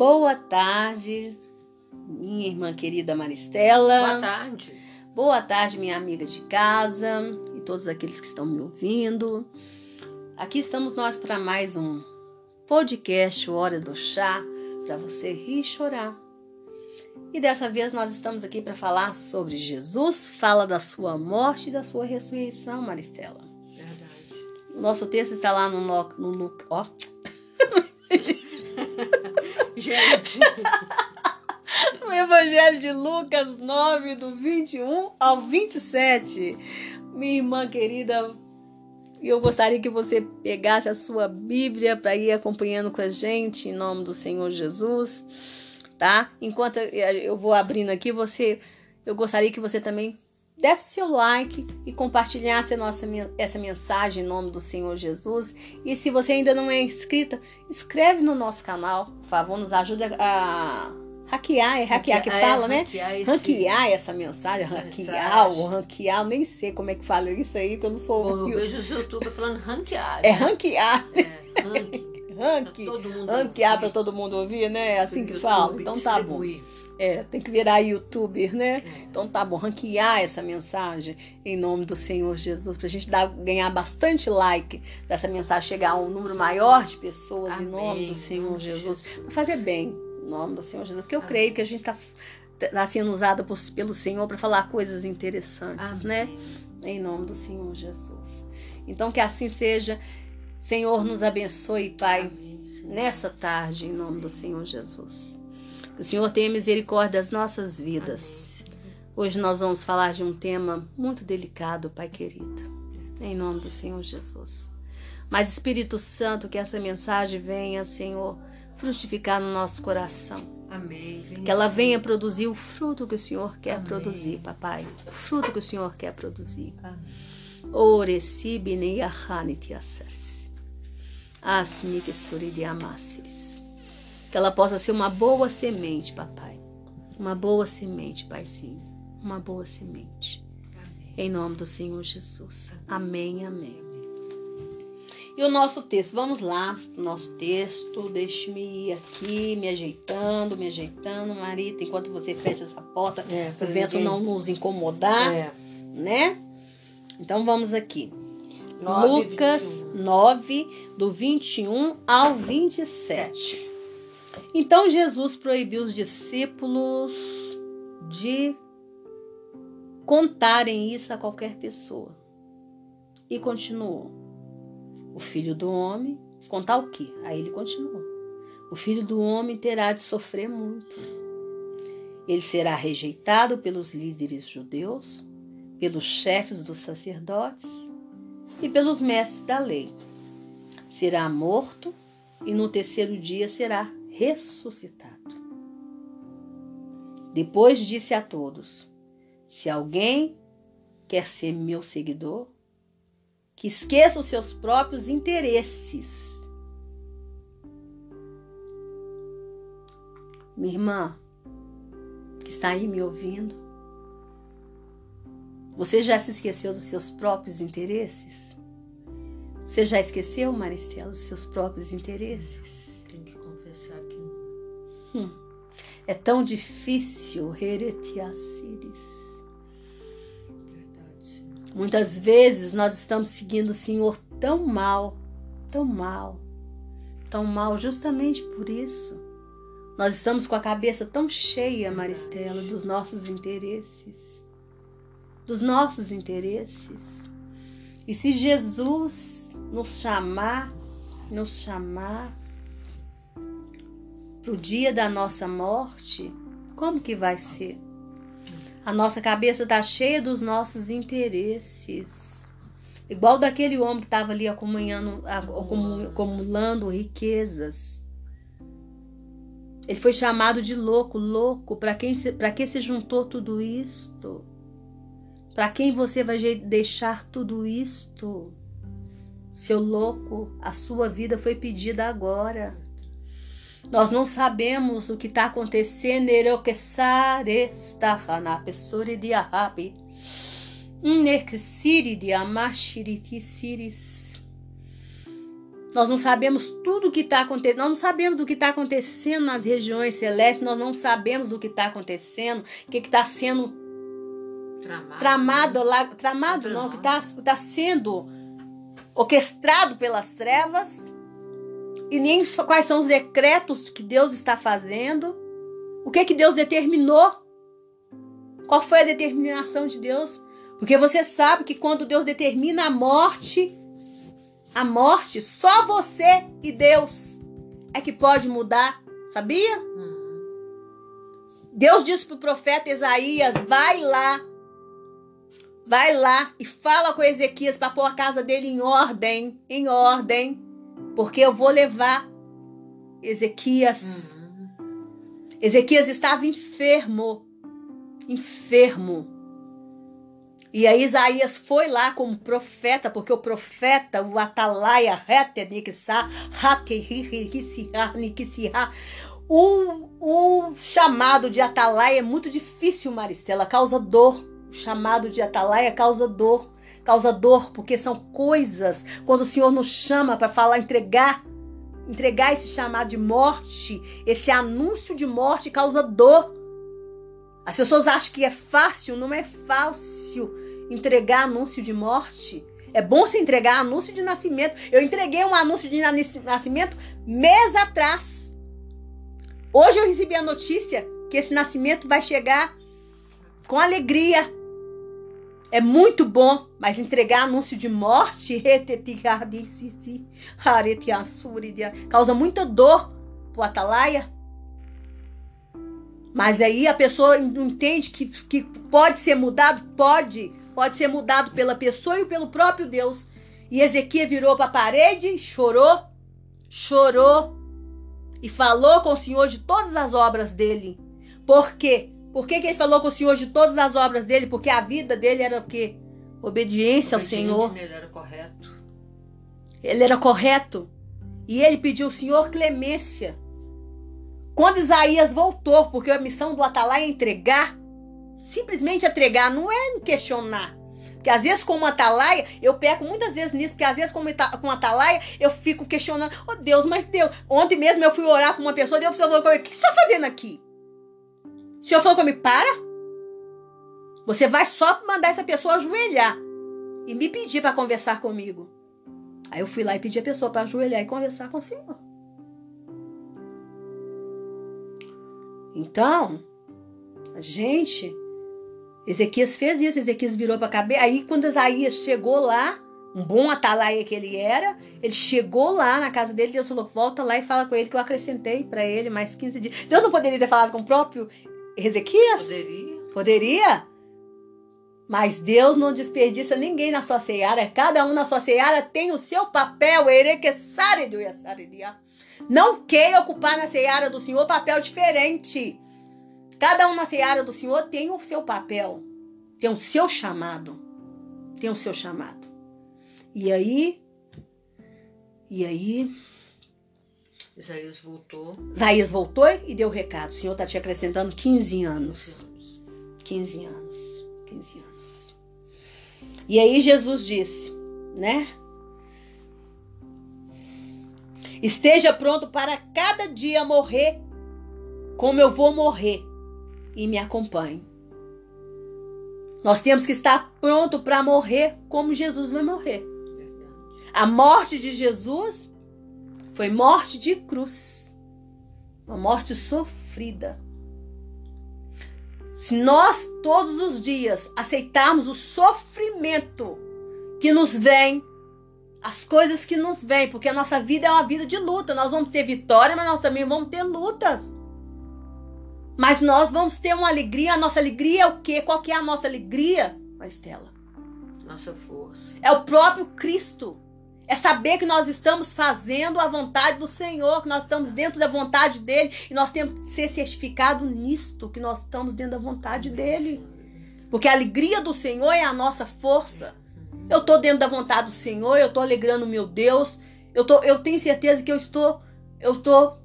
Boa tarde, minha irmã querida Maristela. Boa tarde. Boa tarde, minha amiga de casa e todos aqueles que estão me ouvindo. Aqui estamos nós para mais um podcast Hora do Chá, para você rir e chorar. E dessa vez nós estamos aqui para falar sobre Jesus, fala da sua morte e da sua ressurreição, Maristela. Verdade. O nosso texto está lá no, no, no, ó, Gente, no Evangelho de Lucas 9, do 21 ao 27. Minha irmã querida, eu gostaria que você pegasse a sua Bíblia para ir acompanhando com a gente, em nome do Senhor Jesus, tá? Enquanto eu vou abrindo aqui, você, eu gostaria que você também desse o seu like e compartilhasse nossa, essa mensagem em nome do Senhor Jesus. E se você ainda não é inscrita, inscreve no nosso canal, por favor, nos ajude a, hackear, é hackear que é, fala, né? hackear esse- Ranquear essa mensagem, ranquear, eu nem sei como é que fala isso aí, que eu não sou. Eu vejo os youtubers falando ranquear. É né? ranquear, É, ranque. ranque, Pra todo mundo ranquear para todo mundo ouvir, né? É assim que YouTube fala. Então tá bom. É, tem que virar youtuber, né? É. Então tá bom, ranquear essa mensagem em nome do Senhor Jesus, pra gente dar, ganhar bastante like, pra essa mensagem chegar a um número maior de pessoas em Amém. nome do Em Senhor Jesus, pra fazer bem em nome do Senhor Jesus, porque eu Amém. creio que a gente tá, tá sendo usada por- pelo Senhor para falar coisas interessantes, né? Amém. Em nome do Senhor Jesus. Então que assim seja. Senhor, nos abençoe, Pai nessa tarde, em nome do Senhor Jesus. Que o Senhor tenha misericórdia das nossas vidas. Hoje nós vamos falar de um tema muito delicado, Pai querido. Em nome do Senhor Jesus. Mas Espírito Santo, que essa mensagem venha, Senhor, frutificar no nosso coração. Amém. Venha Que ela venha produzir o fruto que o Senhor quer Amém. produzir, papai. O fruto que o Senhor quer produzir. Amém. Oresibi neyahani asers. Asnik suridi amassiris. Que ela possa ser uma boa semente, papai. Uma boa semente, paizinho. Uma boa semente. Amém. Em nome do Senhor Jesus. Amém, amém. E o nosso texto, vamos lá, o nosso texto, deixe-me ir aqui, me ajeitando, me ajeitando, Marita, enquanto você fecha essa porta, É, o vento ninguém- não nos incomodar, É. né? Então vamos aqui. Nove, Lucas 21. 9, do 21 ao 27. Então Jesus proibiu os discípulos de contarem isso a qualquer pessoa. E continuou. O filho do homem, contar o quê? Aí ele continuou. O filho do homem terá de sofrer muito. Ele será rejeitado pelos líderes judeus, pelos chefes dos sacerdotes e pelos mestres da lei. Será morto e no terceiro dia será ressuscitado. Depois disse a todos: Se alguém quer ser meu seguidor, que esqueça os seus próprios interesses. Minha irmã, que está aí me ouvindo, você já se esqueceu dos seus próprios interesses? Você já esqueceu, Maristela, dos seus próprios interesses? Que É tão difícil, Senhor. Muitas vezes nós estamos seguindo o Senhor tão mal, tão mal, tão mal, justamente por isso. Nós estamos com a cabeça tão cheia, Maristela, dos nossos interesses. Dos nossos interesses. E se Jesus nos chamar, nos chamar para o dia da nossa morte, como que vai ser? A nossa cabeça está cheia dos nossos interesses. Igual daquele homem que estava ali acumulando, acumu- acumulando riquezas. Ele foi chamado de louco, louco. Para quem para que se juntou tudo isto? Para quem você vai deixar tudo isto? Seu louco, a sua vida foi pedida agora. Nós não sabemos o que está acontecendo. Nexiri de Amashiriti Siris. Nós não sabemos tudo o que está acontecendo. Nós não sabemos do que está acontecendo nas regiões celestes. Nós não sabemos do que está acontecendo. O que está sendo Tramado. tramado lá. Tramado não, que mãos. está tá sendo orquestrado pelas trevas. E nem quais são os decretos que Deus está fazendo. O que que Deus determinou? Qual foi a determinação de Deus? Porque você sabe que quando Deus determina a morte, a morte, só você e Deus é que pode mudar. Sabia? Deus disse pro profeta Isaías: vai lá, vai lá e fala com Ezequias para pôr a casa dele em ordem, em ordem, porque eu vou levar Ezequias. Uhum. Ezequias estava enfermo, enfermo. E aí Isaías foi lá como profeta, porque o profeta, o atalaia, o, o chamado de atalaia é muito difícil, Maristela, causa dor. O chamado de atalaia causa dor. Causa dor, porque são coisas, quando o Senhor nos chama para falar, entregar, entregar esse chamado de morte, esse anúncio de morte causa dor. As pessoas acham que é fácil, não é fácil entregar anúncio de morte. É bom você entregar anúncio de nascimento. Eu entreguei um anúncio de nas- nascimento mês atrás. Hoje eu recebi a notícia que esse nascimento vai chegar com alegria. É muito bom, mas entregar anúncio de morte causa muita dor pro atalaia. Mas aí a pessoa entende que, que pode ser mudado? Pode. Pode ser mudado pela pessoa e pelo próprio Deus. E Ezequiel virou para a parede chorou, chorou e falou com o Senhor de todas as obras dele. Por quê? Por que, que ele falou com o Senhor de todas as obras dele? Porque a vida dele era o quê? Obediência ao Obediente, Senhor. Ele era correto. Ele era correto. E ele pediu ao Senhor clemência. Quando Isaías voltou, porque a missão do Atalai é entregar, simplesmente entregar, não é questionar. Porque às vezes, como atalaia, eu peco muitas vezes nisso, porque às vezes, como com atalaia, eu fico questionando: Oh Deus, mas Deus. Ontem mesmo eu fui orar para uma pessoa, Deus falou O que você está fazendo aqui? O senhor falou comigo: Para. Você vai só mandar essa pessoa ajoelhar e me pedir para conversar comigo. Aí eu fui lá e pedi a pessoa para ajoelhar e conversar com o Senhor. Então, a gente, Ezequias fez isso, Ezequias virou para a cabeça. Aí quando Isaías chegou lá, um bom atalaia que ele era, ele chegou lá na casa dele, Deus falou: volta lá e fala com ele que eu acrescentei para ele mais 15 dias. Deus não poderia ter falado com o próprio Ezequias? Poderia. Poderia? Mas Deus não desperdiça ninguém na sua seara. Cada um na sua seara tem o seu papel. Não queira ocupar na seara do Senhor papel diferente. Cada um na seara do Senhor tem o seu papel. Tem o seu chamado. Tem o seu chamado. E aí. E aí. Isaías voltou. Isaías voltou e deu o recado. O Senhor está te acrescentando 15 anos. 15 anos. 15 anos. E aí Jesus disse, né? Esteja pronto para cada dia morrer como eu vou morrer e me acompanhe. Nós temos que estar pronto para morrer como Jesus vai morrer. A morte de Jesus foi morte de cruz. Uma morte sofrida. Se nós todos os dias aceitarmos o sofrimento que nos vem, as coisas que nos vêm, porque a nossa vida é uma vida de luta. Nós vamos ter vitória, mas nós também vamos ter lutas. Mas nós vamos ter uma alegria. A nossa alegria é o quê? Qual que é a nossa alegria, Maristela? Nossa força. É o próprio Cristo. É saber que nós estamos fazendo a vontade do Senhor, que nós estamos dentro da vontade dele e nós temos que ser certificados nisto, que nós estamos dentro da vontade dele. Porque a alegria do Senhor é a nossa força. Eu estou dentro da vontade do Senhor, eu estou alegrando meu Deus. Eu, tô, eu tenho certeza que eu estou eu estou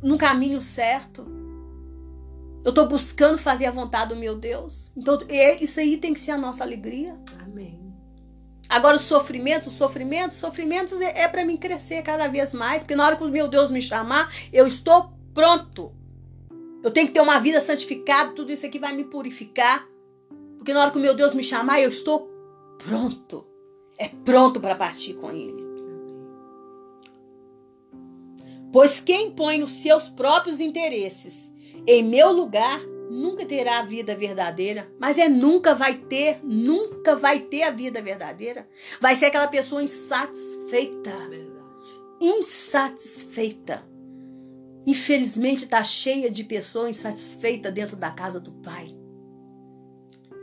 no caminho certo. Eu estou buscando fazer a vontade do meu Deus. Então, é- isso aí tem que ser a nossa alegria. Amém. Agora, o sofrimento, o sofrimento, sofrimentos é, é para mim crescer cada vez mais. Porque na hora que o meu Deus me chamar, eu estou pronto. Eu tenho que ter uma vida santificada, tudo isso aqui vai me purificar. Porque na hora que o meu Deus me chamar, eu estou pronto. É pronto para partir com Ele. Pois quem põe os seus próprios interesses em meu lugar nunca terá a vida verdadeira, mas é nunca vai ter, nunca vai ter a vida verdadeira. Vai ser aquela pessoa insatisfeita. Verdade. Insatisfeita. Infelizmente está cheia de pessoas insatisfeitas dentro da casa do pai.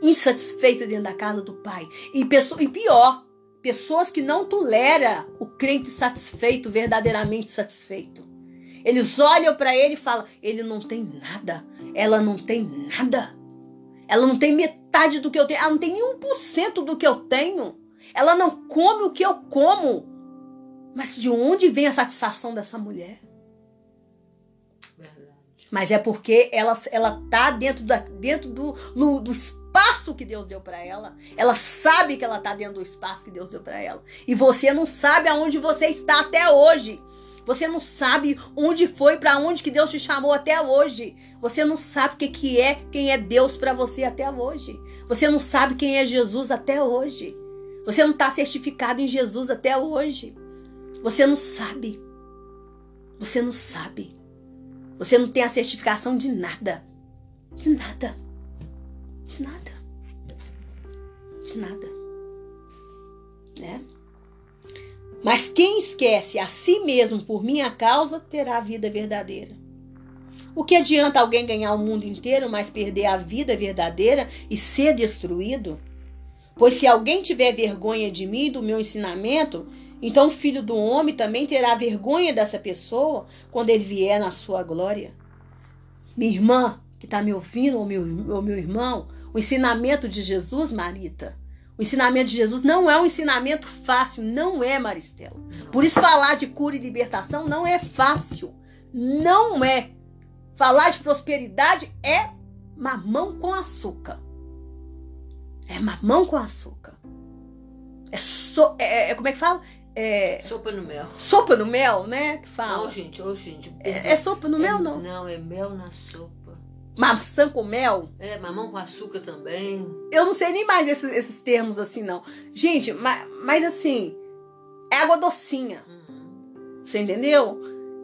Insatisfeita dentro da casa do pai. E, pessoa, e pior, pessoas que não toleram o crente satisfeito, verdadeiramente satisfeito. Eles olham para ele e falam: ele não tem nada, ela não tem nada. Ela não tem metade do que eu tenho, ela não tem nenhum por cento do que eu tenho. Ela não come o que eu como. Mas de onde vem a satisfação dessa mulher? Verdade. Mas é porque ela, ela tá dentro, da, dentro do, no, do espaço que Deus deu para ela. Ela sabe que ela tá dentro do espaço que Deus deu para ela. E você não sabe aonde você está até hoje. Você não sabe onde foi, para onde que Deus te chamou até hoje. Você não sabe o que, que é, quem é Deus para você até hoje. Você não sabe quem é Jesus até hoje. Você não está certificado em Jesus até hoje. Você não sabe. Você não sabe. Você não tem a certificação de nada. De nada. De nada. De nada. Né? Mas quem esquece a si mesmo por minha causa terá a vida verdadeira. O que adianta alguém ganhar o mundo inteiro, mas perder a vida verdadeira e ser destruído? Pois se alguém tiver vergonha de mim e do meu ensinamento, então o filho do homem também terá vergonha dessa pessoa quando ele vier na sua glória. Minha irmã, que está me ouvindo, ou meu, ou meu irmão, o ensinamento de Jesus, Marita, o ensinamento de Jesus não é um ensinamento fácil, não é, Maristela. Por isso, falar de cura e libertação não é fácil. Não é. Falar de prosperidade é mamão com açúcar. É mamão com açúcar. É, so, é, é como é que fala? É, Sopa no mel. sopa no mel, né? Que fala. Não, gente, ô, gente. É, é sopa no mel, É- não? Não, é mel na sopa. Maçã com mel? É, mamão com açúcar também. Eu não sei nem mais esses, esses termos assim, não. Gente, mas, mas assim, é água docinha. Uhum. Você entendeu?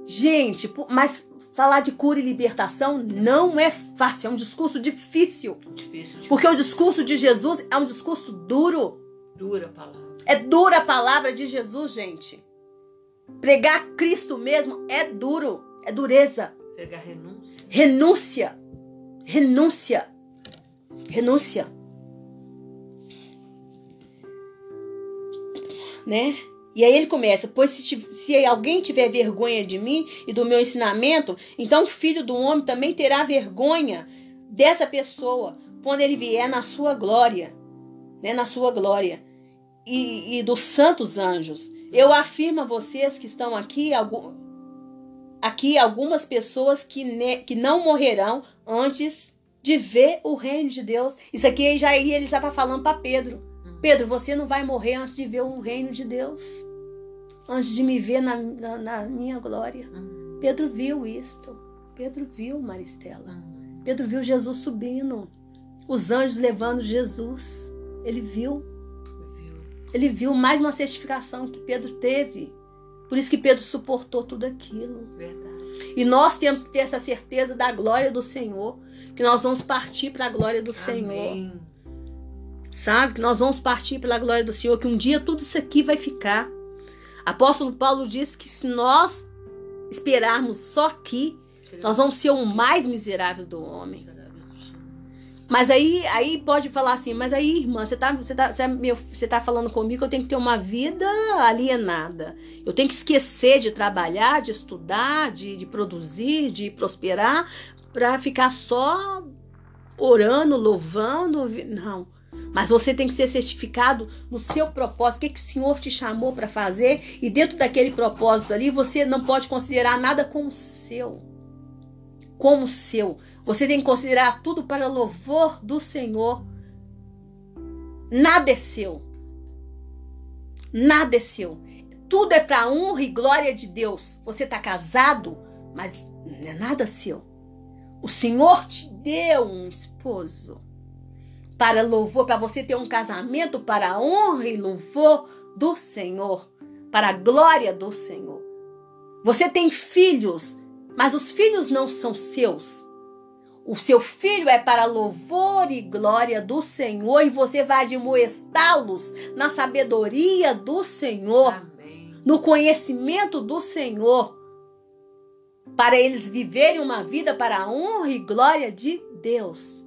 Gente, mas falar de cura e libertação não é fácil, é um discurso difícil. Difícil de Porque o discurso de Jesus é um discurso duro. dura a palavra. É dura a palavra de Jesus, gente. Pregar Cristo mesmo é duro, é dureza. Pegar renúncia. Renúncia. Renúncia. Renúncia. Né? E aí ele começa: Pois se, se alguém tiver vergonha de mim e do meu ensinamento, então o filho do homem também terá vergonha dessa pessoa quando ele vier na sua glória. Né? Na sua glória. E, e dos santos anjos. Eu afirmo a vocês que estão aqui, aqui algumas pessoas que, ne- que não morrerão antes de ver o reino de Deus. Isso aqui já ele já está falando para Pedro. Uhum. Pedro, você não vai morrer antes de ver o reino de Deus. Antes de me ver na, na, na minha glória. Uhum. Pedro viu isto. Pedro viu, Maristela. Uhum. Pedro viu Jesus subindo. Os anjos levando Jesus. Ele. Viu? Ele viu mais uma certificação que Pedro teve. Por isso que Pedro suportou tudo aquilo. Verdade. E nós temos que ter essa certeza da glória do Senhor, que nós vamos partir para a glória do Senhor, Amém. sabe? Que nós vamos partir pela glória do Senhor, que um dia tudo isso aqui vai ficar. Apóstolo Paulo disse que se nós esperarmos só aqui, nós vamos ser o mais miserável do homem. Mas aí, aí pode falar assim, mas aí, irmã, você tá, você, tá, você, é meu, você tá falando comigo que eu tenho que ter uma vida alienada. Eu tenho que esquecer de trabalhar, de estudar, de, de produzir, de prosperar, para ficar só orando, louvando. Não. Mas você tem que ser certificado no seu propósito, o que, que o Senhor te chamou para fazer, e dentro daquele propósito ali, você não pode considerar nada como seu. Como seu. Você tem que considerar tudo para louvor do Senhor. Nada é seu. Nada é seu. Tudo é para honra e glória de Deus. Você está casado, mas não é nada seu. O Senhor te deu um esposo para louvor, para você ter um casamento para honra e louvor do Senhor, para a glória do Senhor. Você tem filhos, mas os filhos não são seus. O seu filho é para louvor e glória do Senhor e você vai admoestá-los na sabedoria do Senhor, Amém. no conhecimento do Senhor, para eles viverem uma vida para a honra e glória de Deus.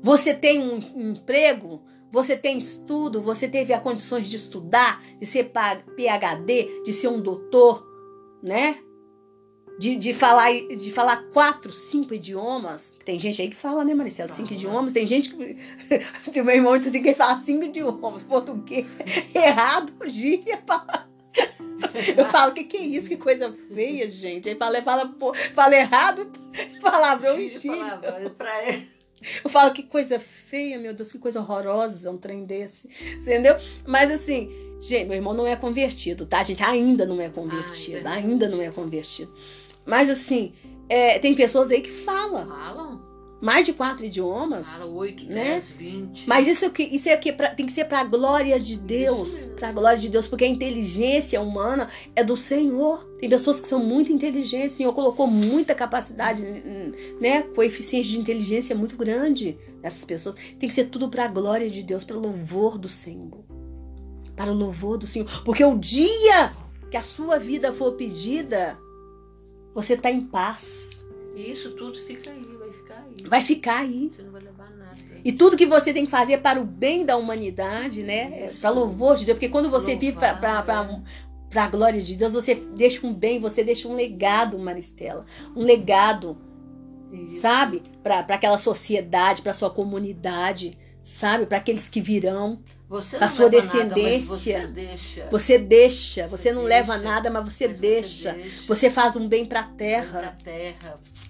Você tem um emprego, você tem estudo, você teve as condições de estudar, de ser PhD, de ser um doutor, né? De, de, falar, de falar quatro, cinco idiomas. Tem gente aí que fala, né, Maricela? Cinco Uhum. idiomas. Tem gente que. meu irmão disse assim: que ele fala cinco idiomas. Português. Errado, gíria. Eu falo, o que, que é isso? Que coisa feia, gente. Aí fala, fala, fala errado, palavrão e gíria. ele. Eu falo que coisa feia, meu Deus, que coisa horrorosa um trem desse. Entendeu? Mas assim, gente, meu irmão não é convertido, tá? A gente ainda não é convertido, Ai, ainda não é convertido. Mas assim, é, tem pessoas aí que falam Falam? mais de quatro idiomas. Fala 8, Né? 10, 20. Mas isso aqui, isso aqui é pra- tem que ser para a glória de Deus, para a glória de Deus, porque a inteligência humana é do Senhor. Tem pessoas que são muito inteligentes, o Senhor colocou muita capacidade, né, coeficiente de inteligência muito grande nessas pessoas. Tem que ser tudo para a glória de Deus, para o louvor do Senhor. Para o louvor do Senhor, porque o dia que a sua vida for pedida, você tá em paz. E isso tudo fica aí, vai ficar aí. Vai ficar aí. Você não vai levar nada. E tudo que você tem que fazer é para o bem da humanidade, né? Isso. Para louvor de Deus. Porque quando você vive Louvar, para a glória de Deus, você deixa um bem, você deixa um legado, Maristela. Um legado, Isso. sabe? Para aquela sociedade, para sua comunidade, sabe? Para aqueles que virão. Você sua leva nada, descendência. você deixa. Você deixa, você, Você não deixa, leva nada, mas você Mas deixa. deixa. Você faz um bem para a terra,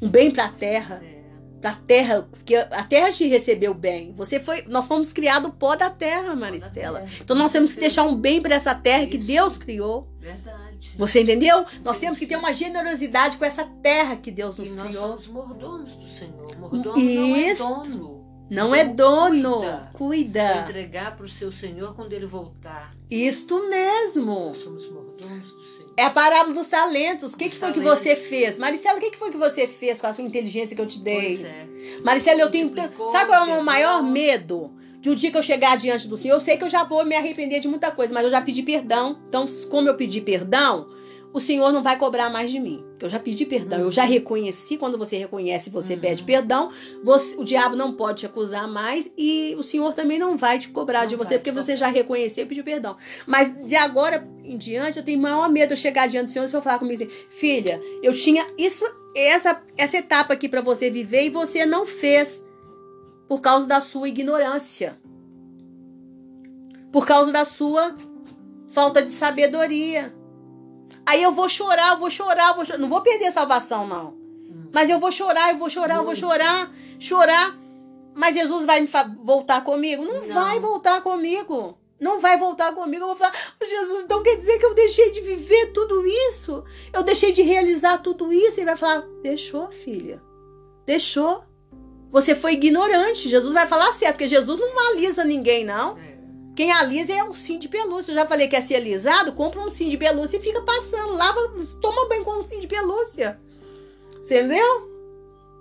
um bem para a terra. É. Pra terra, porque a terra te recebeu bem. Você foi, nós fomos criados pó da terra, Maristela. terra. Então nós temos que deixar um bem para essa terra que Isso. Deus criou. Verdade. Você entendeu? Nós temos que ter uma generosidade com essa terra que Deus E nos nós criou. somos mordomos do Senhor. Mordomo Isso. não é dono. Não é dono. Cuida. Vai Cuida. entregar para o seu Senhor quando ele voltar. Isto mesmo. Nós somos mordomos do Senhor. É a parábola dos talentos. O que, que foi que você fez? Maricela, o que, que foi que você fez com a sua inteligência que eu te dei? Pois é. Maricela, eu tenho. Sabe qual é o meu maior medo? De um dia que eu chegar diante do Senhor, eu sei que eu já vou me arrepender de muita coisa, mas eu já pedi perdão. Então, como eu pedi perdão, o Senhor não vai cobrar mais de mim. Porque eu já pedi perdão, eu já reconheci. Quando você reconhece, você Uhum. pede perdão. Você- o diabo não pode te acusar mais e o Senhor também não vai te cobrar Não de você, porque você já reconheceu e pediu perdão. Mas de agora em diante, eu tenho maior medo de eu chegar diante do Senhor e o Senhor falar comigo assim: filha, eu tinha isso, essa, essa etapa aqui para você viver e você não fez por causa da sua ignorância. Por causa da sua falta de sabedoria. Aí eu vou chorar, eu vou chorar, eu vou chorar. Não vou perder a salvação, não. Hum. Mas eu vou chorar, eu vou chorar, eu vou chorar, chorar. Mas Jesus vai voltar comigo? Não, Não. vai voltar comigo. Não vai voltar comigo. Eu vou falar, "Ô, Jesus, então quer dizer que eu deixei de viver tudo isso? Eu deixei de realizar tudo isso? Ele vai falar, deixou, filha. Deixou. Você foi ignorante. Jesus vai falar certo, porque Jesus não alisa ninguém, não. É. Quem alisa é um sim de pelúcia. Eu já falei que é ser alisado, compra um sim de pelúcia e fica passando. Lava, toma banho com um sim de pelúcia. Você entendeu?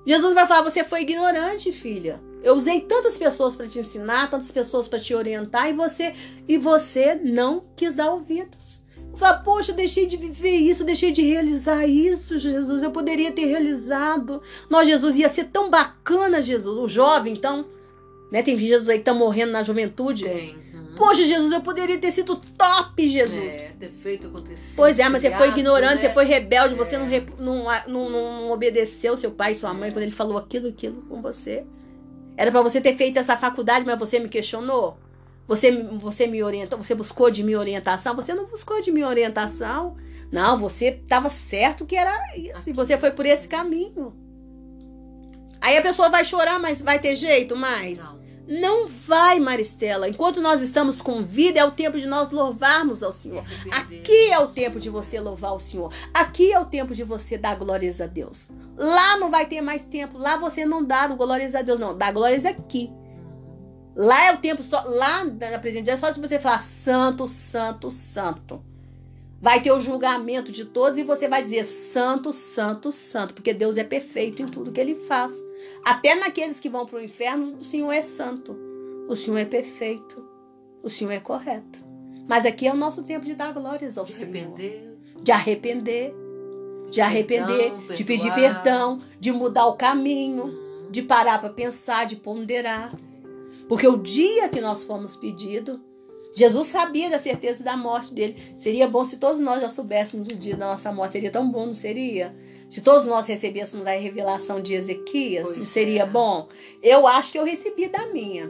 Jesus vai falar: você foi ignorante, filha. Eu usei tantas pessoas para te ensinar, tantas pessoas para te orientar e você e você não quis dar ouvidos. Eu falo, poxa, eu deixei de viver isso, deixei de realizar isso, Jesus. Eu poderia ter realizado. Nós, Jesus, ia ser tão bacana, Jesus. O jovem, então, né? Tem Jesus aí que tá morrendo na juventude. Tem. Poxa, Jesus, eu poderia ter sido top, Jesus. É, defeito aconteceu. Pois é, mas você foi ignorante, né? você foi rebelde, você É. não, rep- não, não, não obedeceu seu pai e sua mãe É. quando ele falou aquilo, aquilo com você. Era pra você ter feito essa faculdade, mas você me questionou. Você, você me orientou, você buscou de minha orientação, você não buscou de minha orientação. Não, você estava certo que era isso, e você foi por esse caminho. Aí a pessoa vai chorar, mas vai ter jeito mais? Não. Não vai, Maristela. Enquanto nós estamos com vida, é o tempo de nós louvarmos ao Senhor. Aqui é o tempo de você louvar o Senhor. Aqui é o tempo de você dar glórias a Deus. Lá não vai ter mais tempo. Lá você não dá glórias a Deus, não. Dá glórias aqui. Lá é o tempo só. Lá na presença de Deus, é só de você falar santo, santo, santo. Vai ter o julgamento de todos e você vai dizer santo, santo, santo, porque Deus é perfeito em tudo que ele faz. Até naqueles que vão para o inferno, o Senhor é santo, o Senhor é perfeito, o Senhor é correto. Mas aqui é o nosso tempo de dar glórias ao de Senhor. arrepender, De arrepender, de arrepender, Perdão, de pedir perdão, de mudar o caminho, de parar para pensar, de ponderar. Porque o dia que nós fomos pedidos, Jesus sabia da certeza da morte dele. Seria bom se todos nós já soubéssemos do dia da nossa morte. Seria tão bom, não seria? Se todos nós recebêssemos a revelação de Ezequias, Pois não seria é. bom? Eu acho que eu recebi da minha.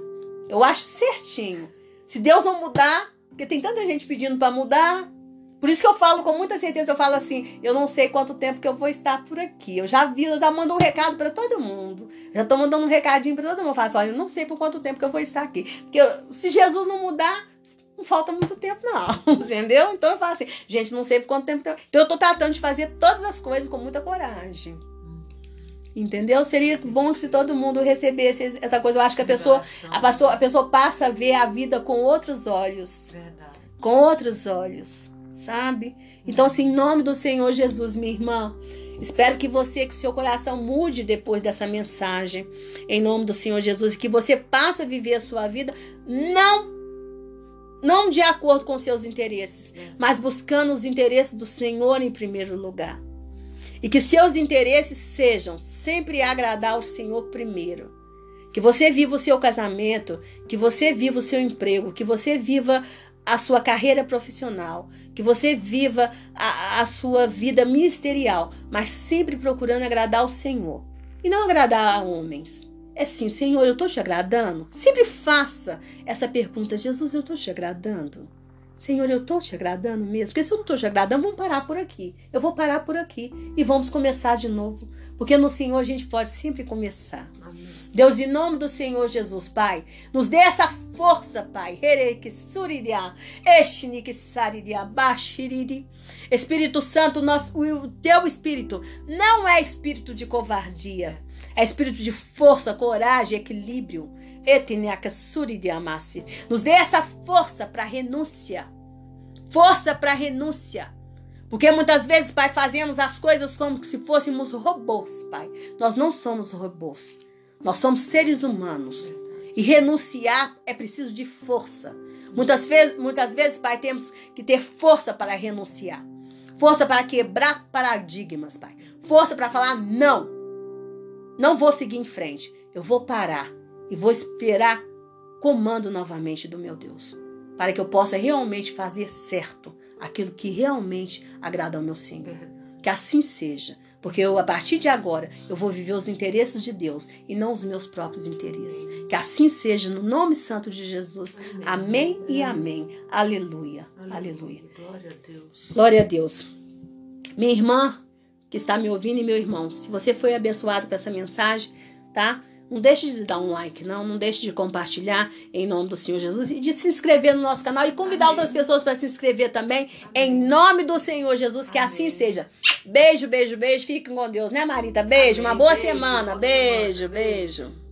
Eu acho certinho. Se Deus não mudar, porque tem tanta gente pedindo para mudar. Por isso que eu falo com muita certeza, eu falo assim, eu não sei quanto tempo que eu vou estar por aqui. Eu já vi, eu já mando um recado para todo mundo. Já tô mandando um recadinho para todo mundo. Eu falo assim, olha, eu não sei por quanto tempo que eu vou estar aqui. Porque eu- se Jesus não mudar, não falta muito tempo, não. Entendeu? Então eu falo assim, gente, não sei por quanto tempo. Então eu tô tratando de fazer todas as coisas com muita coragem. Entendeu? Seria bom que se todo mundo recebesse essa coisa. Eu acho que a pessoa, a pessoa, a pessoa passa a ver a vida com outros olhos Verdade. com outros olhos, sabe? Então, assim, em nome do Senhor Jesus, minha irmã, espero que você, que seu coração mude depois dessa mensagem, em nome do Senhor Jesus, e que você passe a viver a sua vida não não de acordo com seus interesses, mas buscando os interesses do Senhor em primeiro lugar. E que seus interesses sejam sempre agradar ao Senhor primeiro. Que você viva o seu casamento, que você viva o seu emprego, que você viva a sua carreira profissional, que você viva a, a sua vida ministerial, mas sempre procurando agradar ao Senhor e não agradar a homens. É sim, Senhor, eu estou te agradando? Sempre faça essa pergunta: Jesus, eu estou te agradando? Senhor, eu estou te agradando mesmo? Porque se eu não estou te agradando, vamos parar por aqui. Eu vou parar por aqui e vamos começar de novo. Porque no Senhor a gente pode sempre começar. Amém. Deus, em nome do Senhor Jesus, Pai, nos dê essa força, Pai. Espírito Santo, nosso, o teu espírito não é espírito de covardia, é espírito de força, coragem, equilíbrio. Nos dê essa força para renúncia. Força para renúncia. Porque muitas vezes, Pai, fazemos as coisas como se fôssemos robôs, Pai. Nós não somos robôs. Nós somos seres humanos. E renunciar é preciso de força. Muitas vezes, muitas vezes, Pai, temos que ter força para renunciar. Força para quebrar paradigmas, Pai. Força para falar não. Não vou seguir em frente. Eu vou parar e vou esperar comando novamente do meu Deus, para que eu possa realmente fazer certo aquilo que realmente agrada ao meu Senhor. Verdade. Que assim seja. Porque eu, a partir de agora, eu vou viver os interesses de Deus e não os meus próprios interesses. Que assim seja, no nome santo de Jesus. Amém e amém. Aleluia. Aleluia. Glória a Deus. Glória a Deus. Minha irmã que está me ouvindo e meu irmão, se você foi abençoado com essa mensagem, tá? Não deixe de dar um like, não. Não deixe de compartilhar em nome do Senhor Jesus e de se inscrever no nosso canal e convidar Amém. outras pessoas para se inscrever também em nome do Senhor Jesus. Que assim Amém. seja. Beijo, beijo, beijo. Fiquem com Deus, né, Marita? Beijo. Amém. Uma boa Beijo, semana. boa Beijo, semana. Beijo. beijo.